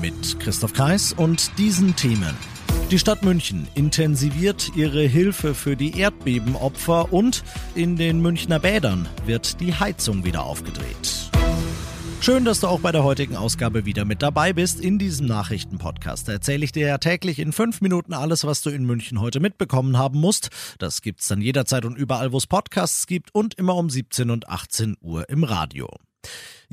Mit Christoph Kreis und diesen Themen. Die Stadt München intensiviert ihre Hilfe für die Erdbebenopfer und in den Münchner Bädern wird die Heizung wieder aufgedreht. Schön, dass du auch bei der heutigen Ausgabe wieder mit dabei bist. In diesem Nachrichtenpodcast erzähle ich dir ja täglich in fünf Minuten alles, was du in München heute mitbekommen haben musst. Das gibt's dann jederzeit und überall, wo es Podcasts gibt und immer um 17 und 18 Uhr im Radio.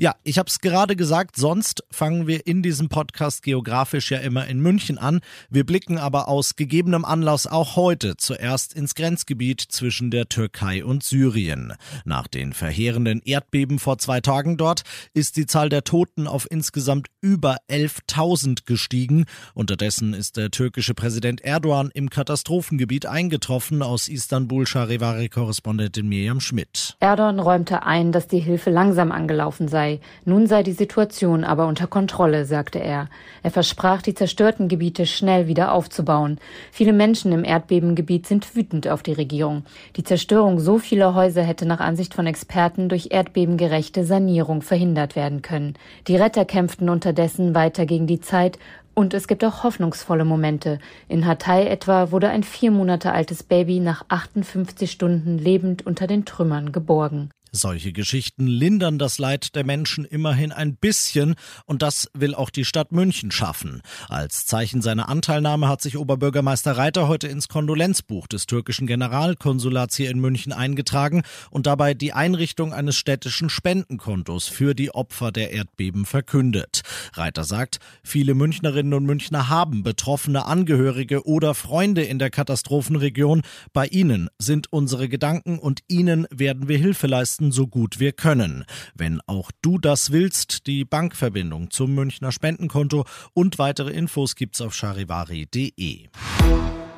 Ja, ich habe es gerade gesagt, sonst fangen wir in diesem Podcast geografisch ja immer in München an. Wir blicken aber aus gegebenem Anlass auch heute zuerst ins Grenzgebiet zwischen der Türkei und Syrien. Nach den verheerenden Erdbeben vor zwei Tagen dort ist die Zahl der Toten auf insgesamt über 11.000 gestiegen. Unterdessen ist der türkische Präsident Erdogan im Katastrophengebiet eingetroffen. Aus Istanbul Charivari-Korrespondentin Miriam Schmidt. Erdogan räumte ein, dass die Hilfe langsam angelaufen sei sei. Nun sei die Situation aber unter Kontrolle, sagte er. Er versprach, die zerstörten Gebiete schnell wieder aufzubauen. Viele Menschen im Erdbebengebiet sind wütend auf die Regierung. Die Zerstörung so vieler Häuser hätte nach Ansicht von Experten durch erdbebengerechte Sanierung verhindert werden können. Die Retter kämpften unterdessen weiter gegen die Zeit und es gibt auch hoffnungsvolle Momente. In Hatay etwa wurde ein vier Monate altes Baby nach 58 Stunden lebend unter den Trümmern geborgen. Solche Geschichten lindern das Leid der Menschen immerhin ein bisschen und das will auch die Stadt München schaffen. Als Zeichen seiner Anteilnahme hat sich Oberbürgermeister Reiter heute ins Kondolenzbuch des türkischen Generalkonsulats hier in München eingetragen und dabei die Einrichtung eines städtischen Spendenkontos für die Opfer der Erdbeben verkündet. Reiter sagt, viele Münchnerinnen und Münchner haben betroffene Angehörige oder Freunde in der Katastrophenregion. Bei ihnen sind unsere Gedanken und ihnen werden wir Hilfe leisten leisten, so gut wir können. Wenn auch du das willst, die Bankverbindung zum Münchner Spendenkonto und weitere Infos gibt's auf charivari.de.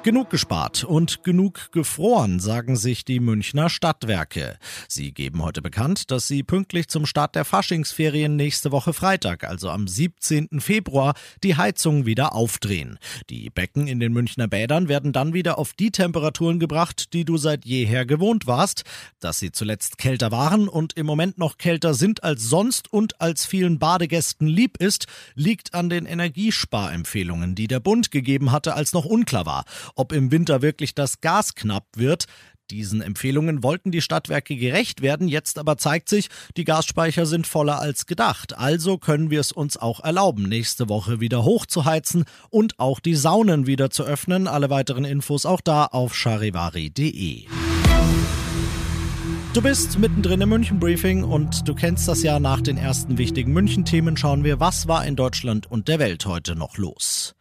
Genug gespart und genug gefroren, sagen sich die Münchner Stadtwerke. Sie geben heute bekannt, dass sie pünktlich zum Start der Faschingsferien nächste Woche Freitag, also am 17. Februar, die Heizung wieder aufdrehen. Die Becken in den Münchner Bädern werden dann wieder auf die Temperaturen gebracht, die du seit jeher gewohnt warst. Dass sie zuletzt kälter waren und im Moment noch kälter sind als sonst und als vielen Badegästen lieb ist, liegt an den Energiesparempfehlungen, die der Bund gegeben hatte, als noch unklar war ob im Winter wirklich das Gas knapp wird. Diesen Empfehlungen wollten die Stadtwerke gerecht werden, jetzt aber zeigt sich, die Gasspeicher sind voller als gedacht. Also können wir es uns auch erlauben, nächste Woche wieder hochzuheizen und auch die Saunen wieder zu öffnen. Alle weiteren Infos auch da auf charivari.de. Du bist mittendrin im München Briefing und du kennst das ja nach den ersten wichtigen München Themen schauen wir, was war in Deutschland und der Welt heute noch los.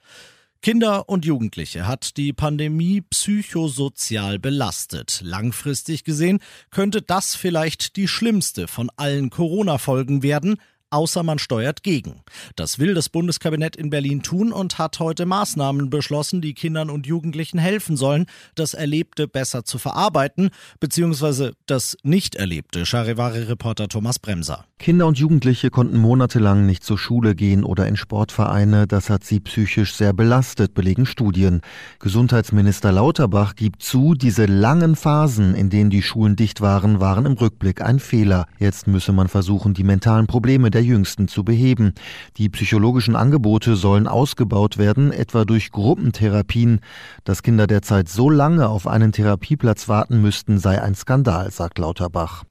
Kinder und Jugendliche hat die Pandemie psychosozial belastet. Langfristig gesehen könnte das vielleicht die schlimmste von allen Corona-Folgen werden, außer man steuert gegen. Das will das Bundeskabinett in Berlin tun und hat heute Maßnahmen beschlossen, die Kindern und Jugendlichen helfen sollen, das Erlebte besser zu verarbeiten, beziehungsweise das Nicht-Erlebte. Charivari-Reporter Thomas Bremser. Kinder und Jugendliche konnten monatelang nicht zur Schule gehen oder in Sportvereine. Das hat sie psychisch sehr belastet, belegen Studien. Gesundheitsminister Lauterbach gibt zu, diese langen Phasen, in denen die Schulen dicht waren, waren im Rückblick ein Fehler. Jetzt müsse man versuchen, die mentalen Probleme der der Jüngsten zu beheben. Die psychologischen Angebote sollen ausgebaut werden, etwa durch Gruppentherapien. Dass Kinder derzeit so lange auf einen Therapieplatz warten müssten, sei ein Skandal, sagt Lauterbach.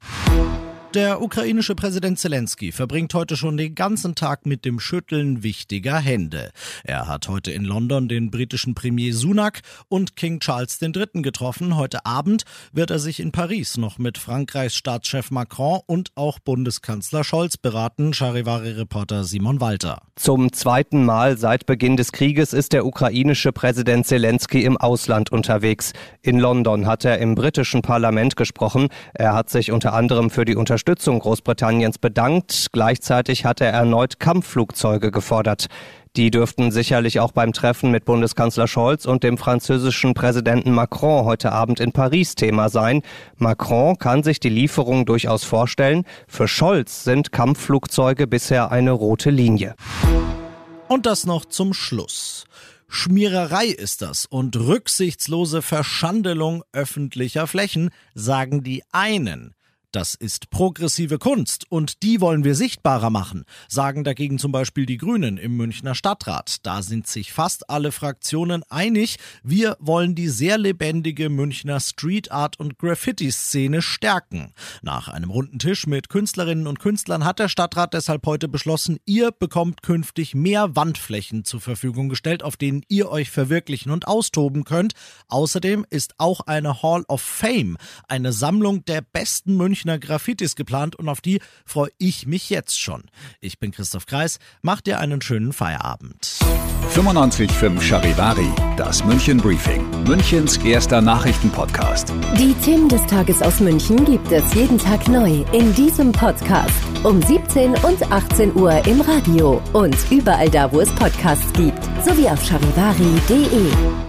Der ukrainische Präsident Zelensky verbringt heute schon den ganzen Tag mit dem Schütteln wichtiger Hände. Er hat heute in London den britischen Premier Sunak und King Charles III. getroffen. Heute Abend wird er sich in Paris noch mit Frankreichs Staatschef Macron und auch Bundeskanzler Scholz beraten. Charivari-Reporter Simon Walter. Zum zweiten Mal seit Beginn des Krieges ist der ukrainische Präsident Zelensky im Ausland unterwegs. In London hat er im britischen Parlament gesprochen. Er hat sich unter anderem für die Unterstützung Unterstützung Großbritanniens bedankt. Gleichzeitig hat er erneut Kampfflugzeuge gefordert. Die dürften sicherlich auch beim Treffen mit Bundeskanzler Scholz und dem französischen Präsidenten Macron heute Abend in Paris Thema sein. Macron kann sich die Lieferung durchaus vorstellen. Für Scholz sind Kampfflugzeuge bisher eine rote Linie. Und das noch zum Schluss. Schmiererei ist das und rücksichtslose Verschandelung öffentlicher Flächen, sagen die einen. Das ist progressive Kunst und die wollen wir sichtbarer machen, sagen dagegen zum Beispiel die Grünen im Münchner Stadtrat. Da sind sich fast alle Fraktionen einig, wir wollen die sehr lebendige Münchner Street Art und Graffiti-Szene stärken. Nach einem runden Tisch mit Künstlerinnen und Künstlern hat der Stadtrat deshalb heute beschlossen, ihr bekommt künftig mehr Wandflächen zur Verfügung gestellt, auf denen ihr euch verwirklichen und austoben könnt. Außerdem ist auch eine Hall of Fame, eine Sammlung der besten Münchner Münchner Graffitis geplant und auf die freue ich mich jetzt schon. Ich bin Christoph Kreis, macht dir einen schönen Feierabend. 95.5 Charivari, das München Briefing, Münchens erster Nachrichtenpodcast. Die Themen des Tages aus München gibt es jeden Tag neu in diesem Podcast um 17 und 18 Uhr im Radio und überall da, wo es Podcasts gibt, sowie auf charivari.de.